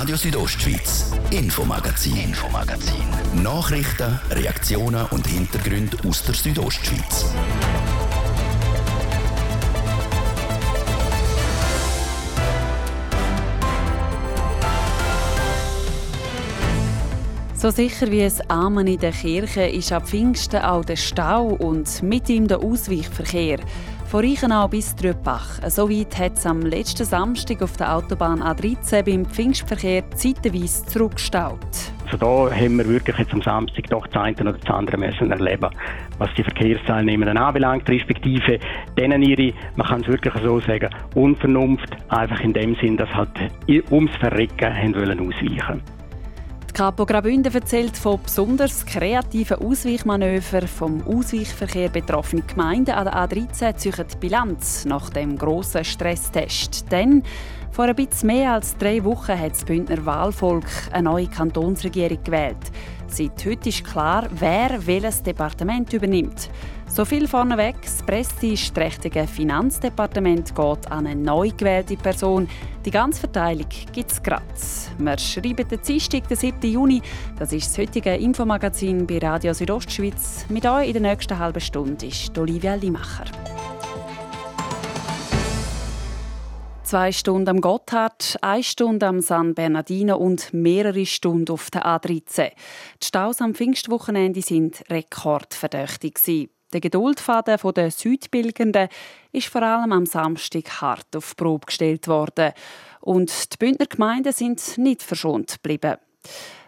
Radio Südostschweiz, Infomagazin, Infomagazin. Nachrichten, Reaktionen und Hintergründe aus der Südostschweiz. So sicher wie es Amen in der Kirche ist ab Pfingsten auch der Stau und mit ihm der Ausweichverkehr. Von Reichenau bis Trüppach. Soweit hat es am letzten Samstag auf der Autobahn A13 beim Pfingstverkehr zeitweise zurückgestaut. Also da haben wir wirklich jetzt am Samstag doch das eine oder das andere müssen erleben, was die Verkehrsteilnehmer anbelangt, respektive denen ihre, man kann es wirklich so sagen, Unvernunft, einfach in dem Sinn, dass halt ums Verrecken haben wollen ausweichen die Kapo Graubünden erzählt von besonders kreativen Ausweichmanövern vom Ausweichverkehr betroffenen Gemeinden an der A13 ziehen die Bilanz nach dem grossen Stresstest. Denn vor ein bisschen mehr als drei Wochen hat das Bündner Wahlvolk eine neue Kantonsregierung gewählt. Seit heute ist klar, wer welches Departement übernimmt. So viel vorneweg, das prestigeträchtige Finanzdepartement geht an eine neu gewählte Person. Die ganze Verteilung gibt es gerade. Wir schreiben den Dienstag, den 7. Juni. Das ist das heutige Infomagazin bei Radio Südostschweiz. Mit euch in der nächsten halben Stunde ist Olivia Limacher. Zwei Stunden am Gotthard, eine Stunde am San Bernardino und mehrere Stunden auf der A13. Die Staus am Pfingstwochenende sind rekordverdächtig. Der Geduldfaden der Südbilgenden ist vor allem am Samstag hart auf Probe gestellt worden. Und die Bündner Gemeinden sind nicht verschont geblieben.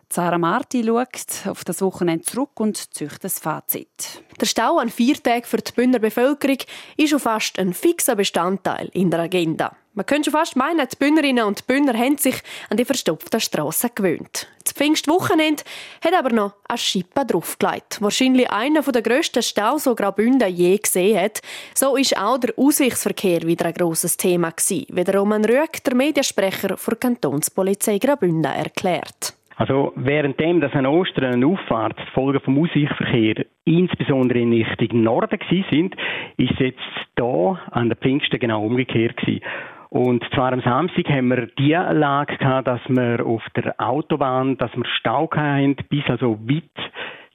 Sarah Marti schaut auf das Wochenende zurück und zieht das Fazit. Der Stau an vier Tagen für die Bündner Bevölkerung ist schon fast ein fixer Bestandteil in der Agenda. Man könnte schon fast meinen, die Bündnerinnen und Bündner haben sich an die verstopften Strassen gewöhnt. Das Pfingstwochenende hat aber noch eine Schippe draufgelegt. Wahrscheinlich einer der grössten Staus, die Graubünden je gesehen hat. So ist auch der Ausweichsverkehr wieder ein grosses Thema gewesen, wie der Roman Rüegg, der Mediensprecher der Kantonspolizei Graubünden, erklärt. Also währenddem dass an Ostern eine Auffahrt die Folgen vom Ausweichverkehr insbesondere in Richtung Norden gewesen sind, ist jetzt da an der Pfingsten genau umgekehrt gewesen. Und zwar am Samstag haben wir die Lage gehabt, dass wir auf der Autobahn, dass wir Stau hatten, bis also weit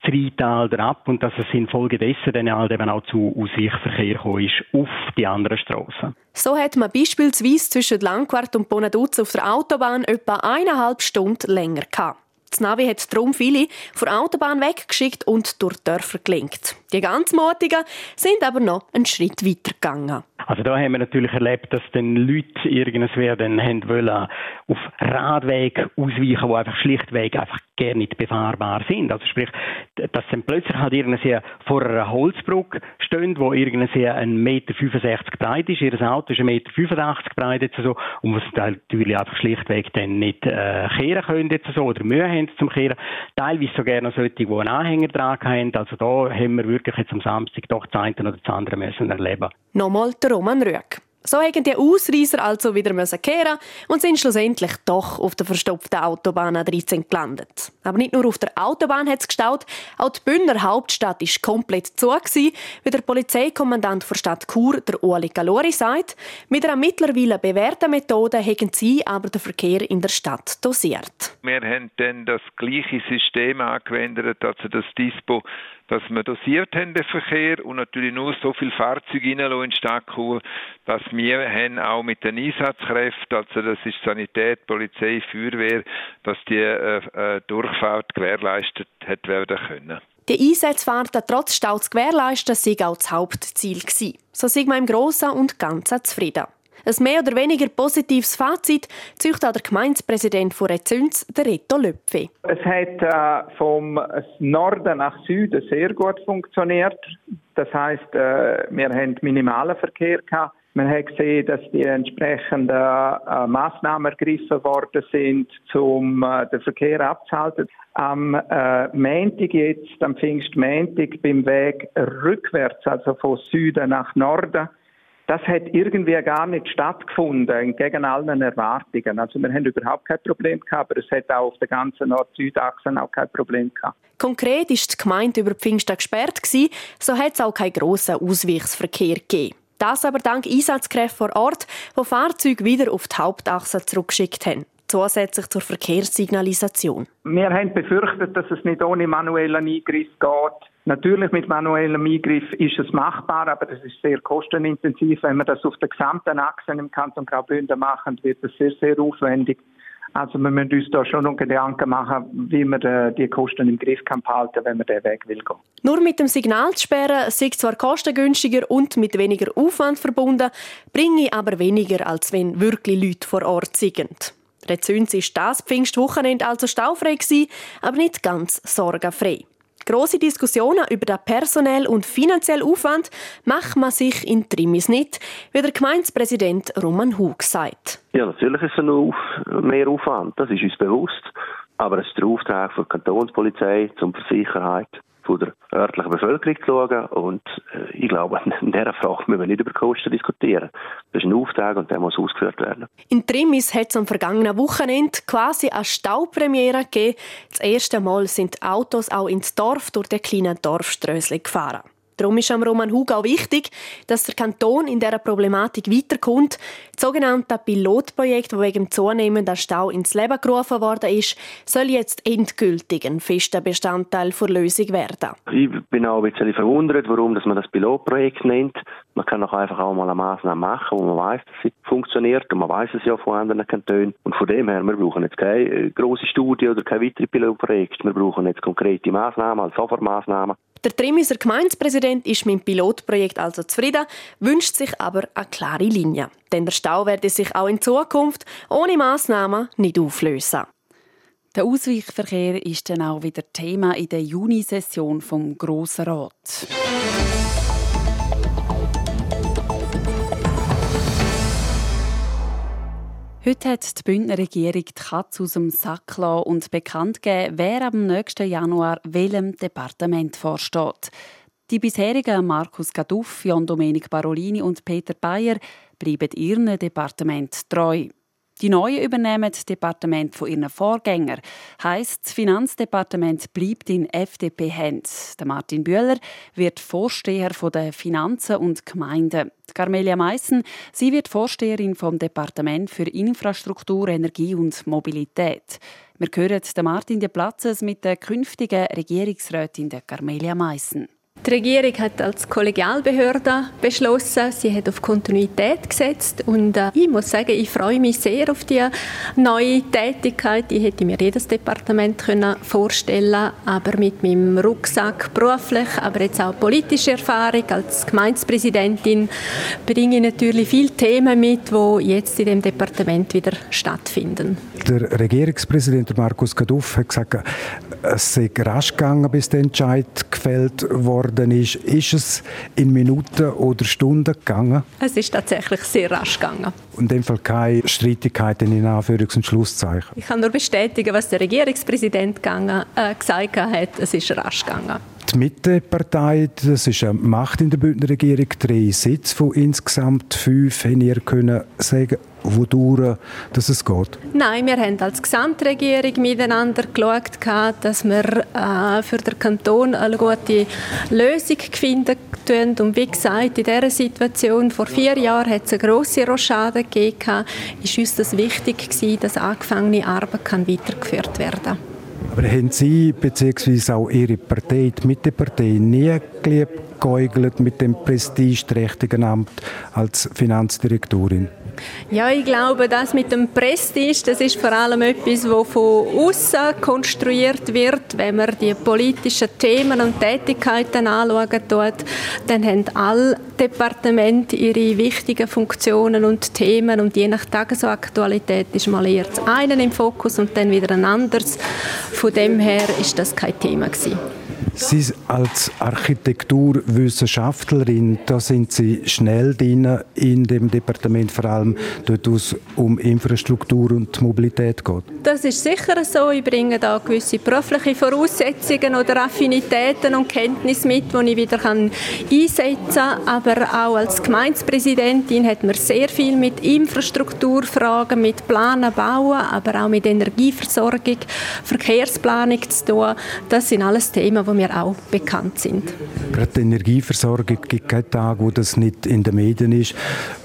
das Rheintal ab und dass es infolgedessen dann halt eben auch zu Ausweichverkehr gekommen ist auf die anderen Strassen. So hat man beispielsweise zwischen Langquart und Bonaduz auf der Autobahn etwa eineinhalb Stunden länger gehabt. Das Navi hat darum viele von der Autobahn weggeschickt und durch Dörfer gelenkt. Die ganz Mutigen sind aber noch einen Schritt weiter gegangen. Also da haben wir natürlich erlebt, dass dann Leute irgendwas dann haben wollen, auf Radweg ausweichen, die einfach schlichtweg einfach gar nicht befahrbar sind. Also sprich, dass dann plötzlich halt irgendwie vor einer Holzbrücke stehen, wo irgendwie ein Meter 65 breit ist, ihr Auto ist ein Meter 85 breit jetzt so, und was natürlich einfach schlichtweg dann nicht äh, kehren können jetzt so, oder Mühe haben zum Kehren. Teilweise sogar noch solche, die einen Anhänger dran haben. Also da haben wir wirklich jetzt am Samstag doch das eine oder das andere müssen erleben. Nochmal der Roman Rüegg. So haben die Ausreißer also wieder kehren und sind schlussendlich doch auf der verstopften Autobahn A13 gelandet. Aber nicht nur auf der Autobahn hat es gestaut, auch die Bündner Hauptstadt ist komplett zu, gewesen, wie der Polizeikommandant der Stadt Chur, der Ueli Galori, sagt. Mit einer mittlerweile bewährten Methode haben sie aber den Verkehr in der Stadt dosiert. Wir haben dann das gleiche System angewendet, also das Dispo dass wir dosiert haben den Verkehr und natürlich nur so viele Fahrzeuge in die Stadt Chur, dass wir haben auch mit den Einsatzkräften, also das ist Sanität, Polizei, Feuerwehr, dass die äh, äh, Durchfahrt gewährleistet hat werden können. Die Einsatzfahrten trotz Stau zu gewährleisten, sei auch das Hauptziel gewesen. So sind wir im Großen und Ganzen zufrieden. Ein mehr oder weniger positives Fazit zieht auch der Gemeindepräsident von Rezünz, der Reto Löpfe. Es hat äh, vom Norden nach Süden sehr gut funktioniert. Das heißt, äh, wir haben minimalen Verkehr gehabt. Man hat gesehen, dass die entsprechenden äh, Massnahmen ergriffen worden sind, um äh, den Verkehr abzuhalten. Am äh, Montag jetzt, am Pfingstmontag, beim Weg rückwärts, also von Süden nach Norden, das hat irgendwie gar nicht stattgefunden, entgegen allen Erwartungen. Also wir haben überhaupt kein Problem gehabt, aber es hat auch auf der ganzen Nord-Süd-Achse auch kein Problem gehabt. Konkret ist die Gemeinde über Pfingsten gesperrt gewesen, so hat es auch keinen grossen Ausweichsverkehr gegeben. Das aber dank Einsatzkräften vor Ort, die Fahrzeuge wieder auf die Hauptachse zurückgeschickt haben. zusätzlich zur Verkehrssignalisation. Wir haben befürchtet, dass es nicht ohne manuellen Eingriff geht. Natürlich mit manuellem Eingriff ist es machbar, aber das ist sehr kostenintensiv. Wenn wir das auf der gesamten Achse im Kanton Graubünden machen, wird das sehr, sehr aufwendig. Also wir müssen uns da schon noch Gedanken machen, wie man die Kosten im Griff kann behalten, wenn man den Weg will gehen. Nur mit dem Signal zu sperren, sei zwar kostengünstiger und mit weniger Aufwand verbunden, bringe aber weniger, als wenn wirklich Leute vor Ort sind. Rezüns ist das Pfingstwochenende also staufrei aber nicht ganz sorgenfrei. Grosse Diskussionen über den personell und finanziellen Aufwand macht man sich in Trimis nicht, wie der Gemeindepräsident Roman Hug sagt. Ja, natürlich ist es noch mehr Aufwand, das ist uns bewusst. Aber es ist der Auftrag der Kantonspolizei zum Sicherheit von der örtlichen Bevölkerung zu schauen. Und äh, ich glaube, in dieser Frage müssen wir nicht über Kosten diskutieren. Das ist ein Auftrag und der muss ausgeführt werden. In Trimis hat es am vergangenen Wochenende quasi eine Staupremiere gegeben. Das erste Mal sind Autos auch ins Dorf durch den kleinen Dorfströsli gefahren. Darum ist am Roman Hug auch wichtig, dass der Kanton in dieser Problematik weiterkommt. Das sogenannte Pilotprojekt, das wegen dem zunehmenden Stau ins Leben gerufen worden ist, soll jetzt endgültig ein fester Bestandteil der Lösung werden. Ich bin auch ein bisschen verwundert, warum man das Pilotprojekt nennt. Man kann doch einfach auch mal eine Maßnahme machen, wo man weiß, dass sie funktioniert und man weiß es ja von anderen Kantonen. Und von dem her, wir brauchen jetzt keine äh, große Studie oder kein weiteres Pilotprojekt. Wir brauchen jetzt konkrete Maßnahmen, als Sofortmaßnahmen. Der Trimiser Gemeindepräsident ist mit dem Pilotprojekt also zufrieden, wünscht sich aber eine klare Linie. Denn der Stau werde sich auch in Zukunft ohne Massnahmen nicht auflösen. Der Ausweichverkehr ist dann auch wieder Thema in der Junisession vom Grossen Rat. Heute hat die Bündner Regierung die Katze aus dem Sack gelassen und bekannt gegeben, wer am nächsten Januar welchem Departement vorsteht. Die bisherigen Markus Gaduff, Jan Domenic Barolini und Peter Bayer bleiben ihrem Departement treu. Die Neuen übernehmen das Departement von ihren Vorgängern. Heißt, das Finanzdepartement bleibt in FDP-Händen. Martin Bühler wird Vorsteher der Finanzen und Gemeinden. Carmelia Meissen, sie wird Vorsteherin vom Departement für Infrastruktur, Energie und Mobilität. Wir hören Martin de Platzes mit der künftigen Regierungsrätin Carmelia Meissen. Die Regierung hat als Kollegialbehörde beschlossen, sie hat auf Kontinuität gesetzt und äh, ich muss sagen, ich freue mich sehr auf die neue Tätigkeit. Ich hätte mir jedes Departement können vorstellen, aber mit meinem Rucksack beruflich, aber jetzt auch politische Erfahrung als Gemeindepräsidentin bringe ich natürlich viele Themen mit, die jetzt in dem Departement wieder stattfinden. Der Regierungspräsident Markus Kaduff hat gesagt, es sei rasch gegangen, bis der Entscheid gefällt worden ist. Ist es in Minuten oder Stunden gegangen? Es ist tatsächlich sehr rasch gegangen. in dem Fall keine Streitigkeiten in Anführungs- und Schlusszeichen? Ich kann nur bestätigen, was der Regierungspräsident gegangen, äh, gesagt hat. Es ist rasch gegangen. Die Mittepartei, das ist eine Macht in der Bündner Regierung, drei Sitze von insgesamt fünf, haben ihr können sagen, wodurch dass es geht? Nein, wir haben als Gesamtregierung miteinander geschaut, dass wir äh, für den Kanton eine gute Lösung finden. Und wie gesagt, in dieser Situation vor vier Jahren hat es eine grosse Rochade gegeben. Ist uns das wichtig gewesen, dass angefangene Arbeit kann weitergeführt werden kann. Aber haben Sie bzw. auch Ihre Partei, die Mittepartei, nie geliebäugelt mit dem prestigeträchtigen Amt als Finanzdirektorin? Ja, ich glaube, das mit dem Prestige, das ist vor allem etwas, das von außen konstruiert wird. Wenn man die politischen Themen und Tätigkeiten anschauen tut, dann haben alle Departemente ihre wichtigen Funktionen und Themen und je nach Tagesaktualität ist mal eher das eine im Fokus und dann wieder ein anderes. Von dem her ist das kein Thema gewesen. Sie als Architekturwissenschaftlerin, da sind Sie schnell drin in dem Departement, vor allem dort es um Infrastruktur und Mobilität geht. Das ist sicher so. Ich bringe da gewisse berufliche Voraussetzungen oder Affinitäten und Kenntnisse mit, die ich wieder einsetzen kann. Aber auch als Gemeindepräsidentin hat man sehr viel mit Infrastrukturfragen, mit Planen, Bauen, aber auch mit Energieversorgung, Verkehrsplanung zu tun. Das sind alles Themen, die mir mir auch bekannt sind. Gerade die Energieversorgung gibt keinen Tag, wo das nicht in den Medien ist.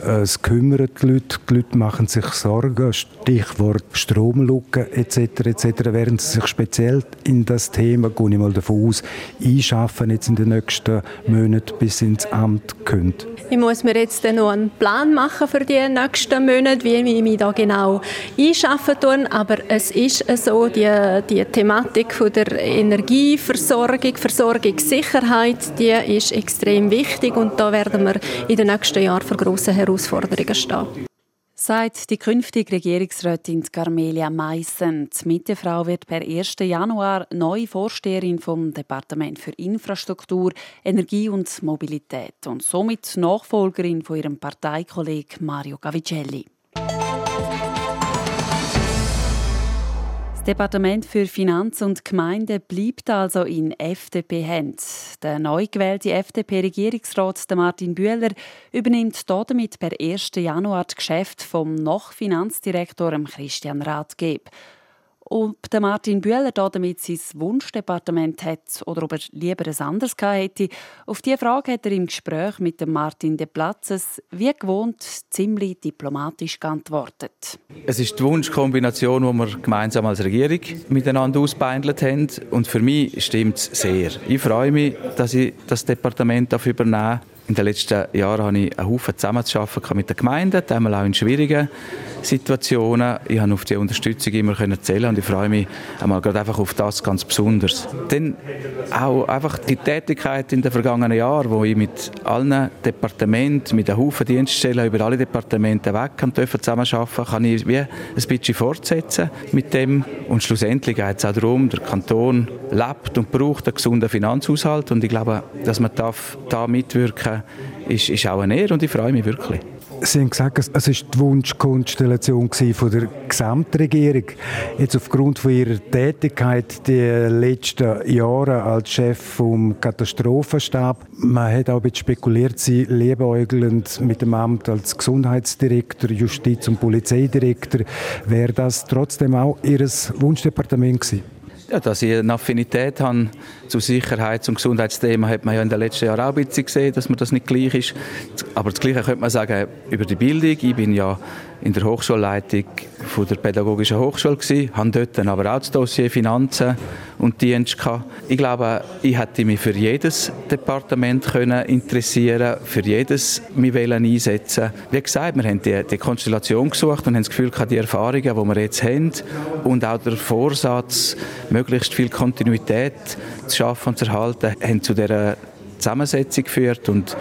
Es kümmert die Leute, die Leute machen sich Sorgen, Stichwort Stromlücke etc. etc. Während sie sich speziell in das Thema, gehe ich mal davon aus, einschaffen jetzt in den nächsten Monaten bis ins Amt können. Ich muss mir jetzt noch einen Plan machen für die nächsten Monate, wie ich mich da genau einschaffen tun. Aber es ist so, die, die Thematik von der Energieversorgung, Versorgungssicherheit, die ist extrem wichtig und da werden wir in den nächsten Jahren vor grossen Herausforderungen stehen sagt die künftige Regierungsrätin Carmelia Meissen. Die Mittefrau wird per 1. Januar neue Vorsteherin vom Departement für Infrastruktur, Energie und Mobilität und somit Nachfolgerin von ihrem Parteikollegen Mario Gavicelli. Das Departement für Finanz und Gemeinde bleibt also in FDP-Hand. Der neu gewählte FDP-Regierungsrat Martin Bühler übernimmt damit per 1. Januar das Geschäft vom noch Finanzdirektor Christian Rathgeb. Ob der Martin Bühler damit sein Wunschdepartement hat oder ob er lieber ein anderes hätte, auf diese Frage hat er im Gespräch mit dem Martin de Platzes wie gewohnt ziemlich diplomatisch geantwortet. Es ist die Wunschkombination, die wir gemeinsam als Regierung miteinander ausbeindelt haben. Und für mich stimmt es sehr. Ich freue mich, dass ich das Departement übernehmen darf. In den letzten Jahren habe ich einen Haufen zusammenzuarbeiten mit den Gemeinden, einmal auch in schwierigen Situationen. Ich habe auf die Unterstützung immer zählen und ich freue mich einmal gerade einfach auf das ganz besonders. Dann auch einfach die Tätigkeit in den vergangenen Jahren, wo ich mit allen Departementen, mit einem Haufen Dienststellen über alle Departemente weg zusammenarbeiten kann ich wie ein bisschen fortsetzen mit dem und schlussendlich geht es auch darum, der Kanton lebt und braucht einen gesunden Finanzhaushalt und ich glaube, dass man da mitwirken ist, ist auch eine Ehre und ich freue mich wirklich. Sie haben gesagt, es war die Wunschkonstellation der Gesamtregierung. Jetzt aufgrund von Ihrer Tätigkeit die letzten Jahre als Chef vom Katastrophenstab, man hat auch ein bisschen spekuliert, Sie liebäugelnd mit dem Amt als Gesundheitsdirektor, Justiz- und Polizeidirektor. Wäre das trotzdem auch Ihr Wunschdepartement gewesen? Ja, dass ich eine Affinität habe zu Sicherheits- und Gesundheitsthemen, hat man ja in den letzten Jahren auch ein bisschen gesehen, dass man das nicht gleich ist. Aber das Gleiche könnte man sagen über die Bildung. Ich bin ja in der Hochschulleitung von der Pädagogischen Hochschule gewesen, habe dort aber auch das Dossier Finanzen und Dienst gehabt. Ich glaube, ich hätte mich für jedes Departement können interessieren, für jedes mich einsetzen. Wie gesagt, wir haben die, die Konstellation gesucht und haben das Gefühl, die Erfahrungen, die wir jetzt haben und auch der Vorsatz, möglichst viel Kontinuität zu schaffen und zu erhalten, haben zu dieser Zusammensetzung geführt und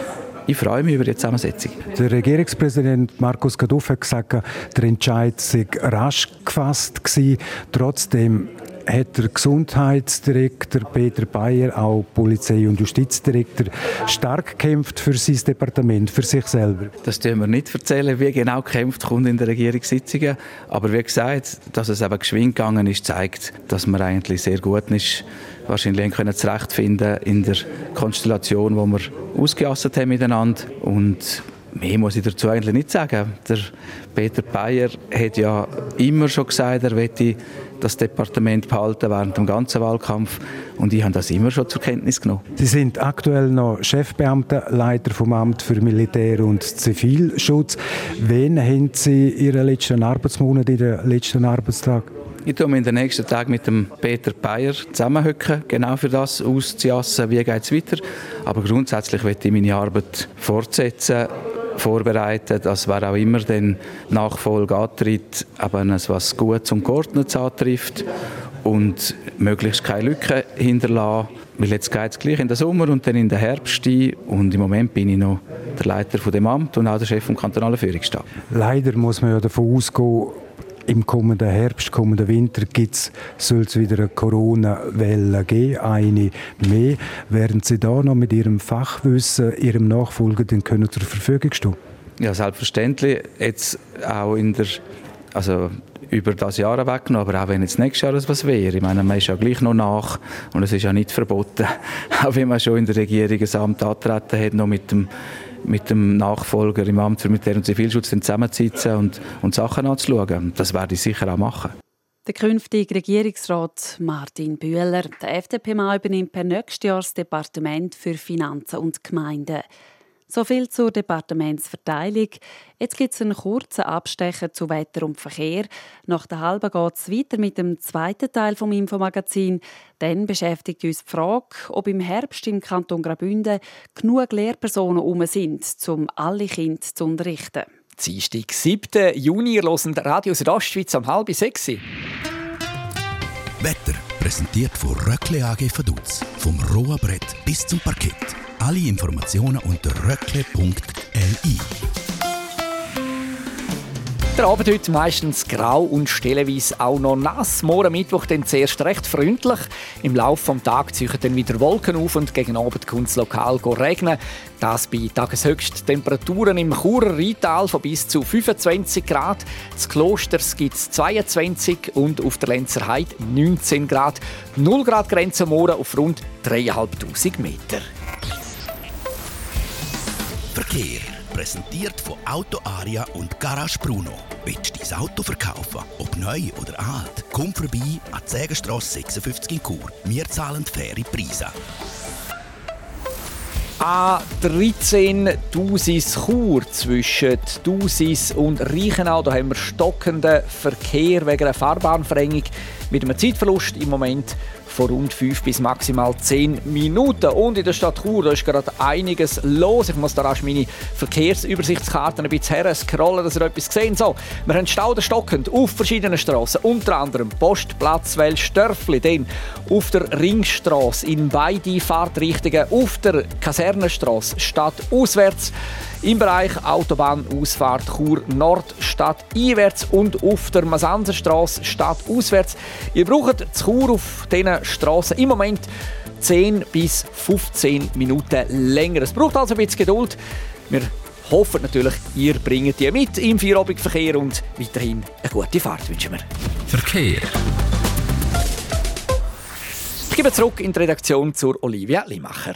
ich freue mich über die Zusammensetzung. Der Regierungspräsident Markus Gaduff hat gesagt, der Entscheid sei rasch gefasst gewesen. Trotzdem hat der Gesundheitsdirektor Peter Bayer, auch Polizei- und Justizdirektor, stark gekämpft für sein Departement, für sich selber. Das dürfen wir nicht erzählen, wie genau gekämpft kommt in der Regierungssitzungen. Aber wie gesagt, dass es eben geschwind gegangen ist, zeigt, dass man eigentlich sehr gut ist, wahrscheinlich können zurechtfinden in der Konstellation, die wir ausgeasset haben miteinander. Und Mehr muss ich dazu eigentlich nicht sagen. Der Peter Bayer hat ja immer schon gesagt, er möchte das Departement behalten während dem ganzen Wahlkampf und ich habe das immer schon zur Kenntnis genommen. Sie sind aktuell noch Chefbeamter, Leiter vom Amt für Militär- und Zivilschutz. Wen haben Sie Ihren letzten Arbeitsmonat, in den letzten Arbeitstag? Ich tue mich in den nächsten Tagen mit dem Peter Bayer zusammenhöcken, genau für das auszujassen, wie geht es weiter. Aber grundsätzlich möchte ich meine Arbeit fortsetzen vorbereitet, dass wer auch immer den Nachfolge antritt, eben was Gutes und Geordnetes antrifft und möglichst keine Lücken hinterlassen. Weil jetzt geht es gleich in den Sommer und dann in den Herbst ein. Und im Moment bin ich noch der Leiter von dem Amt und auch der Chef vom kantonalen Führungsstab. Leider muss man ja davon ausgehen, im kommenden Herbst, kommenden Winter soll es wieder eine Corona-Welle geben, eine mehr. Werden Sie da noch mit Ihrem Fachwissen, Ihrem Nachfolger den können zur Verfügung stehen? Ja, selbstverständlich. Jetzt auch in der, also über das Jahr weggenommen, aber auch wenn jetzt nächstes Jahr etwas wäre. Ich meine, man ist ja gleich noch nach und es ist ja nicht verboten, auch wenn man schon in der Regierung ein Amt antreten hat, noch mit dem mit dem Nachfolger im Amt für Militär- und Zivilschutz zusammenzusitzen und, und Sachen anzuschauen. Das werde ich sicher auch machen. der künftige Regierungsrat Martin Bühler. Der FDP-Mann übernimmt per nächstes Jahr das Departement für Finanzen und Gemeinden. So viel zur Departementsverteilung. Jetzt gibt es einen kurzen Abstecher zu Wetter und Verkehr. Nach der halben geht es weiter mit dem zweiten Teil vom Infomagazin. Dann beschäftigt uns die Frage, ob im Herbst im Kanton Graubünden genug Lehrpersonen um sind, um alle Kinder zu unterrichten. Dienstag, 7. Juni, hören Radio Südostschweiz um halb sechs. Wetter präsentiert von Röckle AG Vaduz. Vom rohen Brett bis zum Parkett. Alle Informationen unter röckle.li. Der Abend heute meistens grau und stellenweise auch noch nass. Morgen Mittwoch dann zuerst recht freundlich. Im Laufe des Tages ziehen dann wieder Wolken auf und gegen Abend kommt es lokal regnen. Das bei Tageshöchsttemperaturen im Churer Rheintal von bis zu 25 Grad. Das Klosters gibt es 22 und auf der Lenzer Heide 19 Grad. 0 Grad Grenze morgen auf rund 3'500 Meter. Verkehr. Präsentiert von Auto Aria und Garage Bruno. Willst du dein Auto verkaufen? Ob neu oder alt? Komm vorbei an die Sägenstrasse 56 in Chur. Wir zahlen faire Preise. A13 Dusis Chur zwischen Dusis und Reichenau. Da haben wir stockenden Verkehr wegen einer Fahrbahnverengung mit einem Zeitverlust im Moment von rund 5 bis maximal 10 Minuten. Und in der Stadt Chur ist gerade einiges los. Ich muss da rasch meine Verkehrsübersichtskarten ein bisschen her scrollen, dass ihr etwas sehen So, wir haben Stauden stockend auf verschiedenen Straßen, unter anderem Postplatz Wellstörfli, dann auf der Ringstraße in beide Fahrtrichtungen, auf der Kasernenstraße stadtauswärts im Bereich Autobahnausfahrt Chur Nord Stadt einwärts und auf der Masansenstraße Stadt auswärts. Ihr braucht zu Chur auf diesen Straßen im Moment 10 bis 15 Minuten länger. Es braucht also ein bisschen Geduld. Wir hoffen natürlich, ihr bringt die mit im Feierabendverkehr und weiterhin eine gute Fahrt wünschen wir. Verkehr. Ich gebe zurück in die Redaktion zur Olivia Limacher.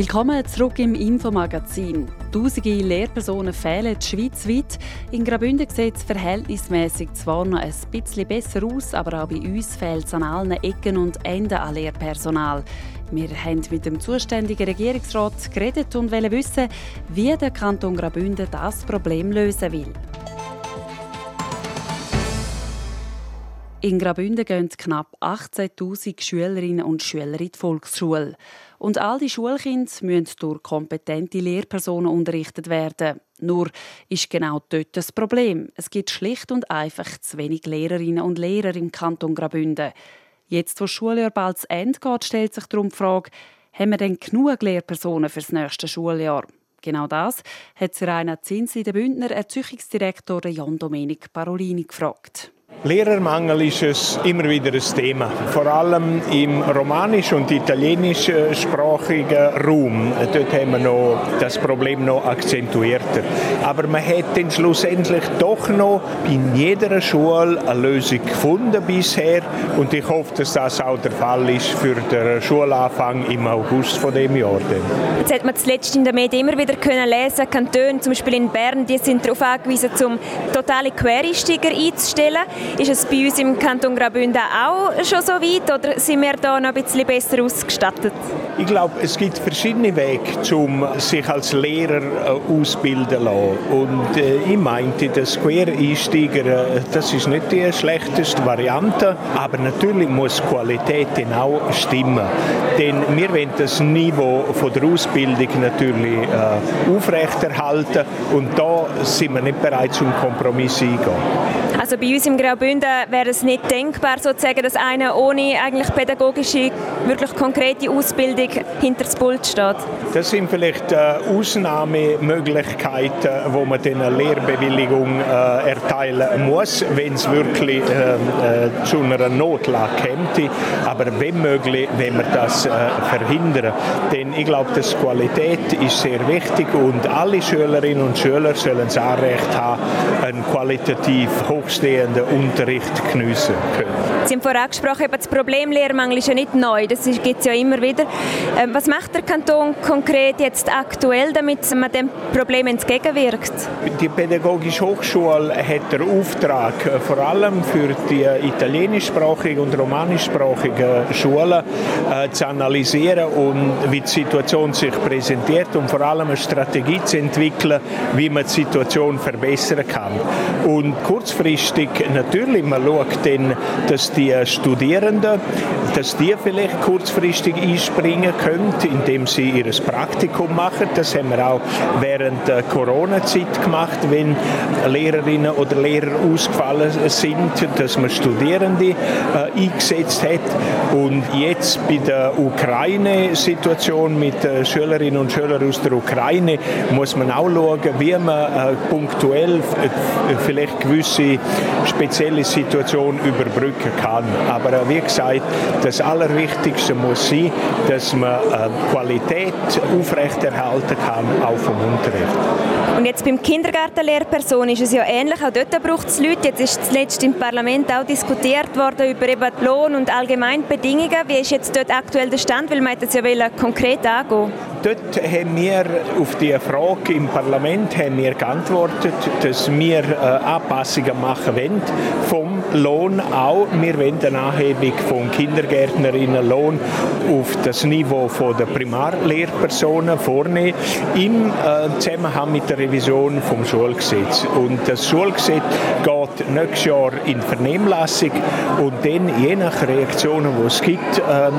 Willkommen zurück im Infomagazin. Tausende Lehrpersonen fehlen schweizweit. In Graubünden sieht es verhältnismäßig zwar noch ein bisschen besser aus, aber auch bei uns fehlt es an allen Ecken und Enden an Lehrpersonal. Wir haben mit dem zuständigen Regierungsrat geredet und wollen wissen, wie der Kanton Graubünden das Problem lösen will. In Graubünden gehen knapp 18.000 Schülerinnen und Schüler in die Volksschule. Und all die Schulkinder müssen durch kompetente Lehrpersonen unterrichtet werden. Nur ist genau dort das Problem. Es gibt schlicht und einfach zu wenig Lehrerinnen und Lehrer im Kanton Graubünden. Jetzt, wo das Schuljahr bald zu Ende geht, stellt sich darum die Frage, haben wir denn genug Lehrpersonen für das nächste Schuljahr? Genau das hat Rainer Zinsli, der Bündner Erziehungsdirektor Jan Domenik Parolini, gefragt. Lehrermangel ist es immer wieder ein Thema, vor allem im romanisch- und italienischsprachigen Raum. Dort haben wir noch das Problem noch akzentuierter. Aber man hat dann schlussendlich doch noch in jeder Schule eine Lösung gefunden bisher und ich hoffe, dass das auch der Fall ist für den Schulanfang im August von dem Jahr. Jetzt hat man zuletzt in den Medien immer wieder können lesen, Kantone, zum Beispiel in Bern, die sind darauf angewiesen, zum totale Quereinsteiger einzustellen. Ist es bei uns im Kanton Graubünden auch schon so weit oder sind wir da noch ein bisschen besser ausgestattet? Ich glaube, es gibt verschiedene Wege, um sich als Lehrer äh, ausbilden zu lassen. Und äh, ich meinte, das Quereinsteiger, äh, das ist nicht die schlechteste Variante, aber natürlich muss die Qualität dann auch stimmen. Denn wir wollen das Niveau von der Ausbildung natürlich äh, aufrechterhalten und da sind wir nicht bereit, zum Kompromiss eingehen. Also bei uns im Graubünden wäre es nicht denkbar, sozusagen, dass einer ohne eigentlich pädagogische, wirklich konkrete Ausbildung hinter das Pult steht. Das sind vielleicht äh, Ausnahmemöglichkeiten, wo man eine Lehrbewilligung äh, erteilen muss, wenn es wirklich äh, äh, zu einer Notlage käme. Aber wenn möglich, wenn wir das äh, verhindern. Denn ich glaube, dass Qualität ist sehr wichtig und alle Schülerinnen und Schüler sollen das Anrecht haben, einen qualitativ hochstehenden Unterricht geniessen können. Sie haben vorhin angesprochen, das Problem Lehrmangel ist ja nicht neu, das gibt es ja immer wieder. Ähm, was macht der Kanton konkret jetzt aktuell, damit man dem Problem entgegenwirkt? Die Pädagogische Hochschule hat den Auftrag, äh, vor allem für die italienischsprachigen und romanischsprachigen Schulen äh, zu analysieren und wie die Situation sich präsentiert und vor allem eine Strategie zu entwickeln, wie man die Situation verbessern kann. Und kurzfristig natürlich, man schaut dann, dass die Studierenden, dass die vielleicht kurzfristig einspringen können, indem sie ihr Praktikum machen. Das haben wir auch während der Corona-Zeit gemacht, wenn Lehrerinnen oder Lehrer ausgefallen sind, dass man Studierende äh, eingesetzt hat. Und jetzt bei der Ukraine-Situation mit äh, Schülerinnen und Schülern aus der Ukraine muss man auch schauen, wie man äh, punktuell vielleicht gewisse spezielle Situationen überbrücken kann. Aber äh, wie gesagt, das Allerwichtigste muss sein, dass man äh, Qualität aufrechterhalten kann, auch vom Unterricht. Und jetzt beim Kindergartenlehrperson ist es ja ähnlich. Auch dort braucht es Leute. Jetzt ist zuletzt im Parlament auch diskutiert worden über eben Lohn und allgemeine Bedingungen. Wie ist jetzt dort aktuell der Stand? Weil man das ja konkret angehen Dort haben wir auf die Frage im Parlament haben wir geantwortet, dass wir äh, Anpassungen machen wollen vom Lohn auch. Wir wollen eine Anhebung vom Kindergärtnerinnenlohn auf das Niveau der Primarlehrpersonen vornehmen im äh, Zusammenhang mit der Revision vom Schulgesetz. Und das Schulgesetz geht nächstes Jahr in Vernehmlassung und dann, je nach Reaktionen, die es gibt, äh,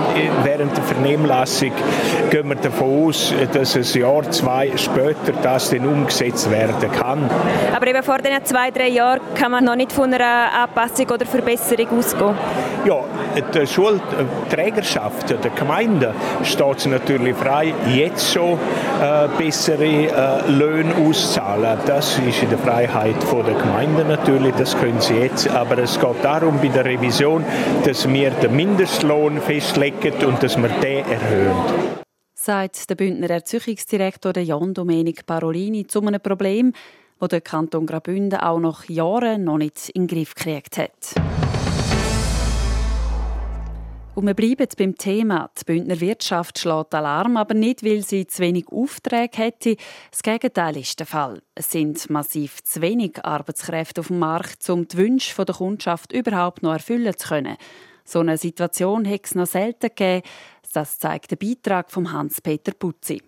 während der Vernehmlassung, gehen wir davon aus, dass ein Jahr, zwei später das dann umgesetzt werden kann. Aber eben vor den zwei, drei Jahren kann man noch nicht von einer Anpassung oder Verbesserung ausgehen? Ja, der Schulträgerschaft der Gemeinde steht es natürlich frei, jetzt schon äh, bessere äh, Löhne auszahlen. Das ist in der Freiheit der Gemeinde natürlich, das können sie jetzt. Aber es geht darum bei der Revision, dass wir den Mindestlohn festlegen und dass wir den erhöhen sagt der Bündner Erziehungsdirektor Jan Domenic Parolini zu einem Problem, das der Kanton Graubünden auch nach Jahren noch nicht in den Griff gekriegt hat. Und wir bleiben beim Thema. Die Bündner Wirtschaft schlägt Alarm, aber nicht, weil sie zu wenig Aufträge hätte. Das Gegenteil ist der Fall. Es sind massiv zu wenig Arbeitskräfte auf dem Markt, um die Wünsche der Kundschaft überhaupt noch erfüllen zu können. So eine Situation hat es noch selten gegeben. Das zeigt der Beitrag von Hans-Peter Putzi.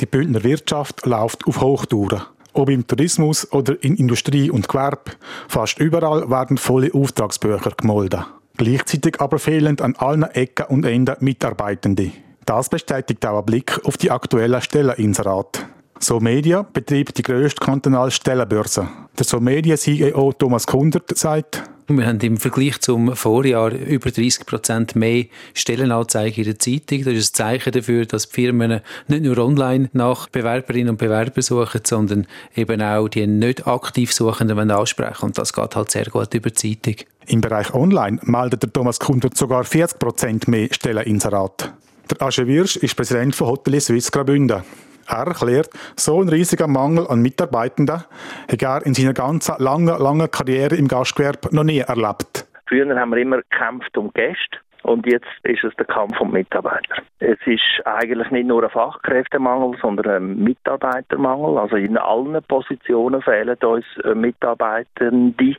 Die Bündner Wirtschaft läuft auf Hochtouren. Ob im Tourismus oder in Industrie und Gewerbe, fast überall werden volle Auftragsbücher gemolden. Gleichzeitig aber fehlen an allen Ecken und Enden Mitarbeitende. Das bestätigt auch ein Blick auf die aktuellen Stelleninserate. So Media betreibt die grösste kantonale Stellenbörse. Der So Media CEO Thomas Kundert sagt, wir haben im Vergleich zum Vorjahr über 30 Prozent mehr Stellenanzeigen in der Zeitung. Das ist ein Zeichen dafür, dass die Firmen nicht nur online nach Bewerberinnen und Bewerbern suchen, sondern eben auch die nicht aktiv Suchenden ansprechen. Und das geht halt sehr gut über die Zeitung. Im Bereich Online meldet der Thomas Kundert sogar 40 Prozent mehr Stelleninserat. Der Asche Wirsch ist Präsident von Hotel Suisse Graubünden. Er erklärt, so ein riesiger Mangel an Mitarbeitenden hat er in seiner ganzen langen, langen Karriere im Gastgewerbe noch nie erlebt. Früher haben wir immer gekämpft um Gäste. Und jetzt ist es der Kampf um Mitarbeiter. Es ist eigentlich nicht nur ein Fachkräftemangel, sondern ein Mitarbeitermangel. Also in allen Positionen fehlen uns Mitarbeitende.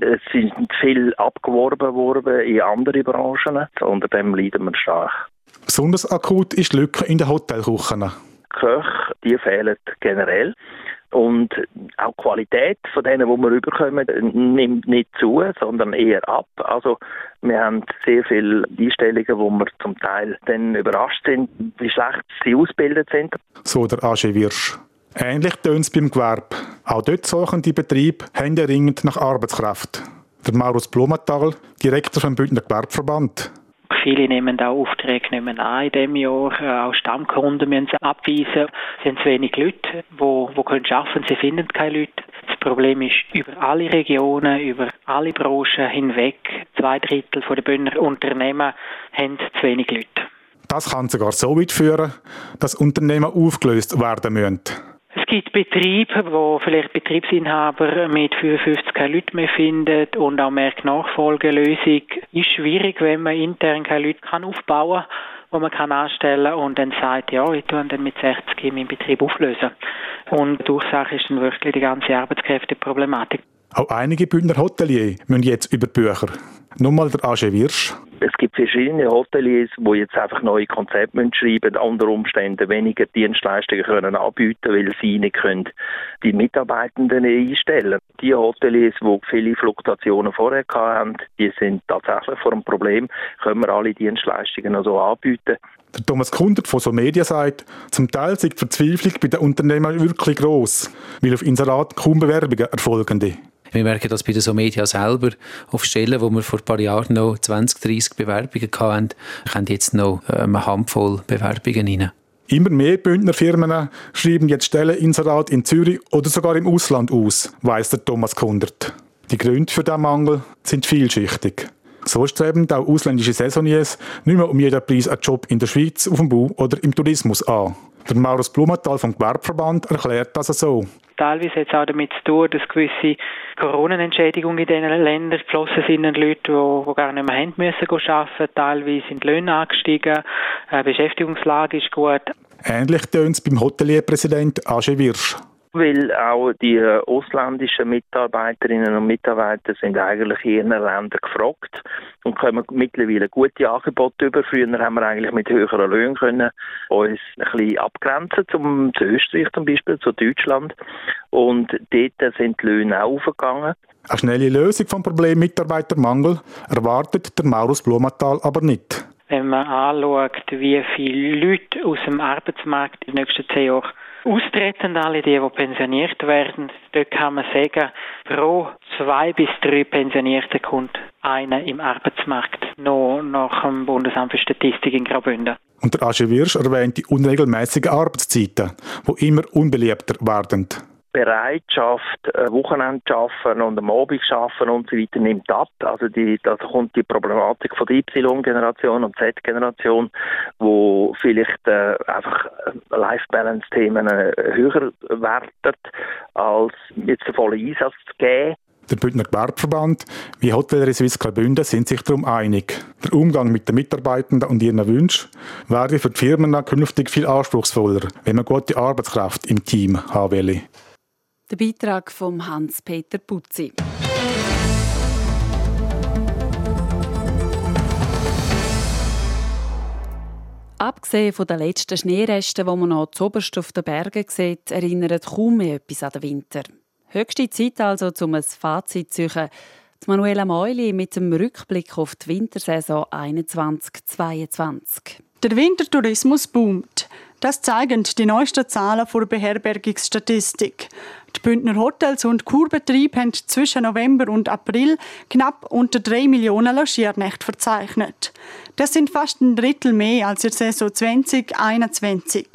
Es sind viel abgeworben worden in andere Branchen. Unter dem leiden wir stark. Besonders akut ist die Lücke in den Hotelküchen. Köche, die fehlen generell. Und auch die Qualität von denen, die wir rüberkommen, nimmt nicht zu, sondern eher ab. Also wir haben sehr viele Einstellungen, wo wir zum Teil dann überrascht sind, wie schlecht sie ausgebildet sind. So der AG Wirsch. Ähnlich tönt es beim Gewerbe. Auch dort suchen die Betriebe händeringend nach Arbeitskraft. Der Maurus Blumenthal, Direktor vom Bündner Gewerbeverband. Viele nehmen auch Aufträge nehmen an in diesem Jahr. Äh, auch Stammkunden müssen sie abweisen. Es sind zu wenig Leute, die, die können arbeiten Sie finden keine Leute. Das Problem ist, über alle Regionen, über alle Branchen hinweg, zwei Drittel der Bündner Unternehmen haben zu wenig Leute. Das kann sogar so weit führen, dass Unternehmen aufgelöst werden müssen. Es gibt Betriebe, wo vielleicht Betriebsinhaber mit 55 keine Leute mehr finden und auch merkt Nachfolgelösung ist schwierig, wenn man intern keine Leute kann aufbauen kann, wo man kann anstellen und dann sagt, ja, ich tue dann mit 60 meinen Betrieb auflösen. Und die Ursache ist dann wirklich die ganze Arbeitskräfteproblematik. Auch einige Bündner Hoteliers müssen jetzt über Bücher. Nur mal der AG Wirsch. Es gibt verschiedene Hoteliers, die jetzt einfach neue Konzepte schreiben unter Umständen weniger Dienstleistungen können anbieten weil sie nicht können die Mitarbeitenden einstellen Die Hoteliers, die viele Fluktuationen vorher hatten, die sind tatsächlich vor einem Problem, können wir alle Dienstleistungen noch so anbieten. Der Thomas Kundert von Somedia sagt, zum Teil ist die Verzweiflung bei den Unternehmern wirklich gross, weil auf Inserat kaum Bewerbungen erfolgen. Wir merken das bei den Somedia selber. Auf Stellen, wo wir vor ein paar Jahren noch 20, 30 Bewerbungen hatten, kommen jetzt noch ähm, eine Handvoll Bewerbungen rein. Immer mehr Bündner Firmen schreiben jetzt Stelleninserat in Zürich oder sogar im Ausland aus, weiss der Thomas Kundert. Die Gründe für diesen Mangel sind vielschichtig. So streben auch ausländische Saisoniers nicht mehr um jeden Preis einen Job in der Schweiz, auf dem Bau oder im Tourismus an. Der Maurus Blumenthal vom Gewerbeverband erklärt das so. Teilweise hat es auch damit zu tun, dass gewisse Corona-Entschädigungen in diesen Ländern geflossen sind an Leute, die, die gar nicht mehr haben müssen arbeiten. Teilweise sind die Löhne angestiegen, die äh, Beschäftigungslage ist gut. Ähnlich tönt es beim Hotelierpräsident Age Wirsch weil auch die ausländischen Mitarbeiterinnen und Mitarbeiter sind eigentlich in ihren Ländern gefragt und kommen mittlerweile gute Angebote über. Früher haben wir eigentlich mit höheren Löhnen können uns ein bisschen abgrenzen, zum, zu Österreich zum Beispiel, zu Deutschland. Und dort sind die Löhne auch aufgegangen. Eine schnelle Lösung vom Problem Mitarbeitermangel erwartet der Maurus Blumenthal aber nicht. Wenn man anschaut, wie viele Leute aus dem Arbeitsmarkt in den nächsten zehn Jahren austreten, alle die, die pensioniert werden, dort kann man sagen, pro zwei bis drei Pensionierte kommt einer im Arbeitsmarkt, noch nach dem Bundesamt für Statistik in Graubünden. Und der Asche Wirsch erwähnt die unregelmäßigen Arbeitszeiten, die immer unbeliebter werden. Bereitschaft, äh, Wochenende zu arbeiten und am Abend zu arbeiten und so weiter nimmt ab. Also die, da kommt die Problematik von der Y-Generation und Z-Generation, wo vielleicht äh, einfach äh, Life-Balance-Themen äh, höher wertet, als jetzt den vollen Einsatz zu geben. Der Bündner Gewerbeverband wie Hotellerie Suisse Graubünden sind sich darum einig. Der Umgang mit den Mitarbeitenden und ihren Wünschen werde für die Firmen künftig viel anspruchsvoller, wenn man gute Arbeitskraft im Team haben will. Der Beitrag von Hans-Peter Putzi. Abgesehen von den letzten Schneeresten, die man noch zuoberst auf den Bergen sieht, erinnert kaum mehr etwas an den Winter. Höchste Zeit also, um ein Fazit zu ziehen. Manuela Meuli mit dem Rückblick auf die Wintersaison 2021-2022. Der Wintertourismus boomt. Das zeigen die neuesten Zahlen der Beherbergungsstatistik. Die Bündner Hotels und Kurbetriebe haben zwischen November und April knapp unter 3 Millionen Logiernächte verzeichnet. Das sind fast ein Drittel mehr als in der Saison 2021.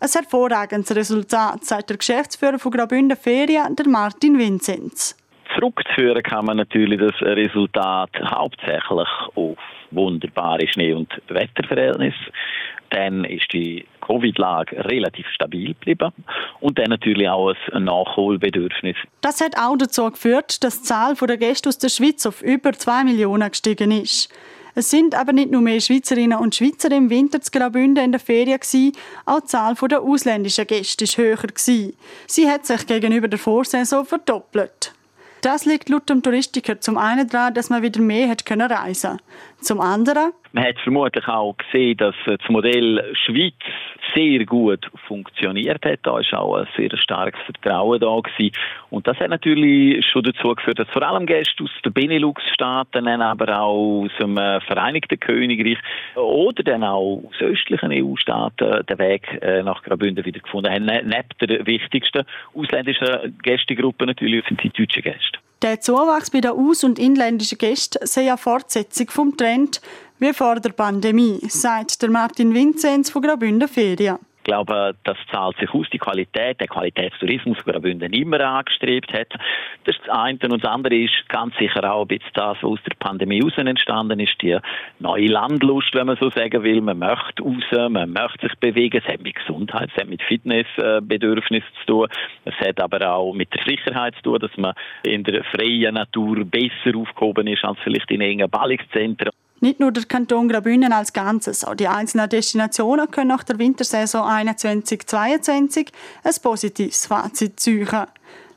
Ein hervorragendes Resultat, sagt der Geschäftsführer von Graubünden Ferien, der Martin Vinzenz. Zurückzuführen kann man natürlich das Resultat hauptsächlich auf wunderbare Schnee- und Wetterverhältnisse. Dann ist die Covid-Lage relativ stabil geblieben und dann natürlich auch ein Nachholbedürfnis. Das hat auch dazu geführt, dass die Zahl der Gäste aus der Schweiz auf über 2 Millionen gestiegen ist. Es sind aber nicht nur mehr Schweizerinnen und Schweizer im Winter zu Graubünden in der Ferien gewesen, auch die Zahl der ausländischen Gäste war höher gewesen. Sie hat sich gegenüber der Vorsaison verdoppelt. Das liegt laut dem Touristiker zum einen daran, dass man wieder mehr hat können reisen. Zum anderen man hat vermutlich auch gesehen, dass das Modell Schweiz sehr gut funktioniert hat. Da ist auch ein sehr starkes Vertrauen da gewesen. Und das hat natürlich schon dazu geführt, dass vor allem Gäste aus den Benelux-Staaten, aber auch aus dem äh, Vereinigten Königreich oder dann auch aus östlichen EU-Staaten den Weg äh, nach Graubünden wieder gefunden haben. Ne, neben der wichtigsten ausländischen Gästegruppe natürlich sind die deutschen Gäste. Der Zuwachs bei den aus- und inländischen Gästen sei eine Fortsetzung vom Trend wie vor der Pandemie, sagt der Martin Vinzenz von Graubünden Ferien. Ich glaube, das zahlt sich aus, die Qualität, der Qualitätstourismus, den Graubünden immer angestrebt hat. Das ist das eine. Und das andere ist ganz sicher auch ein bisschen das, was aus der Pandemie heraus entstanden ist, die neue Landlust, wenn man so sagen will. Man möchte raus, man möchte sich bewegen. Es hat mit Gesundheit, es hat mit Fitnessbedürfnissen zu tun. Es hat aber auch mit der Sicherheit zu tun, dass man in der freien Natur besser aufgehoben ist als vielleicht in engen Ballungszentren. Nicht nur der Kanton Graubünden als Ganzes, auch die einzelnen Destinationen können nach der Wintersaison 2021-2022 ein positives Fazit ziehen.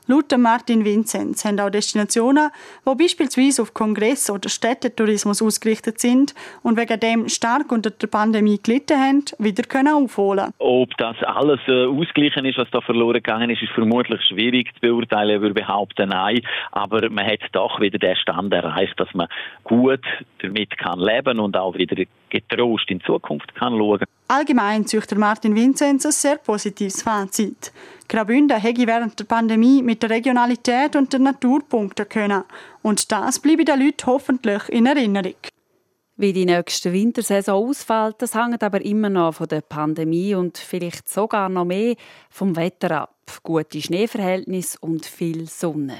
Laut Martin Vinzenz haben auch Destinationen, die beispielsweise auf Kongress- oder Städtetourismus ausgerichtet sind und wegen dem stark unter der Pandemie gelitten haben, wieder können aufholen Ob das alles äh, ausgeglichen ist, was da verloren gegangen ist, ist vermutlich schwierig zu beurteilen. Würde behaupten, nein. Aber man hat doch wieder den Stand erreicht, dass man gut damit kann leben und auch wieder getrost in Zukunft kann schauen. Allgemein züchtet Martin Vinzenz ein sehr positives Fazit. Graubünden hätte während der Pandemie mit der Regionalität und der Natur punkten können. Und das bleibe den Leuten hoffentlich in Erinnerung. Wie die nächste Wintersaison ausfällt, das hängt aber immer noch von der Pandemie und vielleicht sogar noch mehr vom Wetter ab. Gute Schneeverhältnisse und viel Sonne.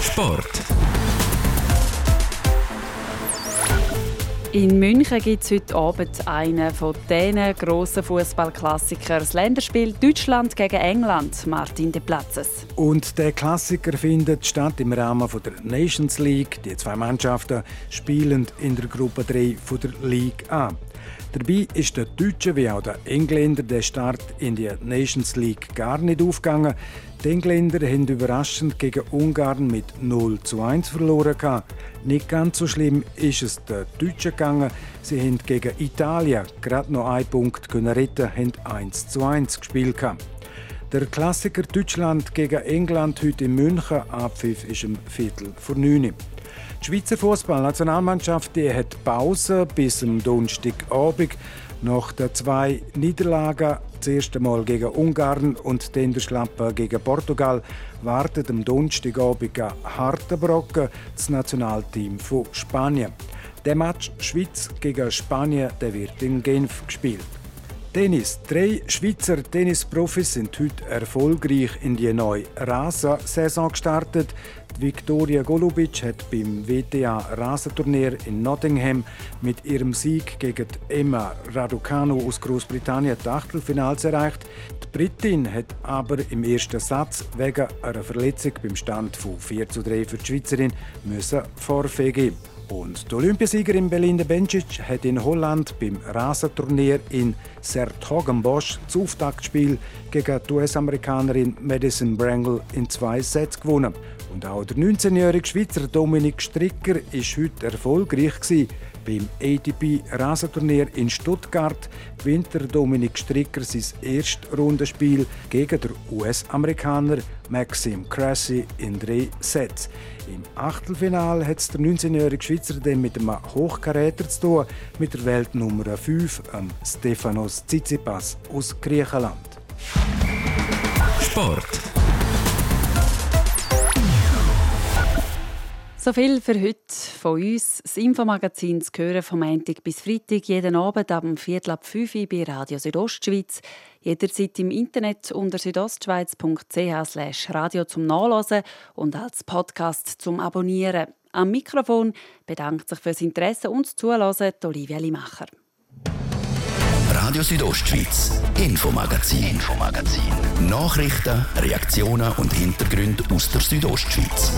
Sport. In München gibt es heute Abend einen von diesen grossen Fußballklassikern. Das Länderspiel Deutschland gegen England. Martin de Platzes. Und der Klassiker findet statt im Rahmen der Nations League. Die zwei Mannschaften spielen in der Gruppe 3 der League A. Dabei ist der Deutsche wie auch der Engländer der Start in die Nations League gar nicht aufgegangen. Die Engländer haben überraschend gegen Ungarn mit 0 zu 1 verloren. Nicht ganz so schlimm ist es den Deutschen gegangen. Sie haben gegen Italien gerade noch einen Punkt retten, haben 1 zu 1 gespielt. Der Klassiker Deutschland gegen England heute in München. Abpfiff ist im Viertel vor 9 die Schweizer Fußballnationalmannschaft hat Pause bis am Donnerstagabend. Nach den zwei Niederlagen, das erste Mal gegen Ungarn und dann der Schlappe gegen Portugal, wartet am Donnerstagabend ein harter Brocken, das Nationalteam von Spanien. Der Match Schweiz gegen Spanien der wird in Genf gespielt. Tennis. Drei Schweizer Tennisprofis sind heute erfolgreich in die neue Rasensaison gestartet. Viktoria Golubic hat beim WTA Rasenturnier in Nottingham mit ihrem Sieg gegen Emma Raducanu aus Großbritannien die Achtelfinals erreicht. Die Britin hat aber im ersten Satz wegen einer Verletzung beim Stand von 4 zu 3 für die Schweizerin müssen Vorfee geben. Und die Olympiasiegerin Belinda Bencic hat in Holland beim Rasenturnier in Sertogenbosch das Auftaktspiel gegen die US-Amerikanerin Madison Brangle in zwei Sätzen gewonnen. Und auch der 19-jährige Schweizer Dominik Stricker war heute erfolgreich gewesen. Beim ATP Rasenturnier in Stuttgart gewinnt der Dominik Stricker sein erstes Rundenspiel gegen den US-Amerikaner Maxim Cressy in drei Sets. Im Achtelfinal hat der 19-jährige Schweizer dann mit einem Hochkaräter zu tun, mit der Weltnummer 5, Stefanos Tsitsipas aus Griechenland. Sport. So viel für heute von uns. Das Infomagazin zu hören vom Montag bis Freitag, jeden Abend ab Viertel ab 5 Uhr bei Radio Südostschweiz. Jederzeit im Internet unter südostschweiz.ch radio zum Nachlesen und als Podcast zum Abonnieren. Am Mikrofon bedankt sich fürs Interesse und das Zuhören Olivia Limacher. Radio Südostschweiz, Infomagazin, Infomagazin. Nachrichten, Reaktionen und Hintergründe aus der Südostschweiz.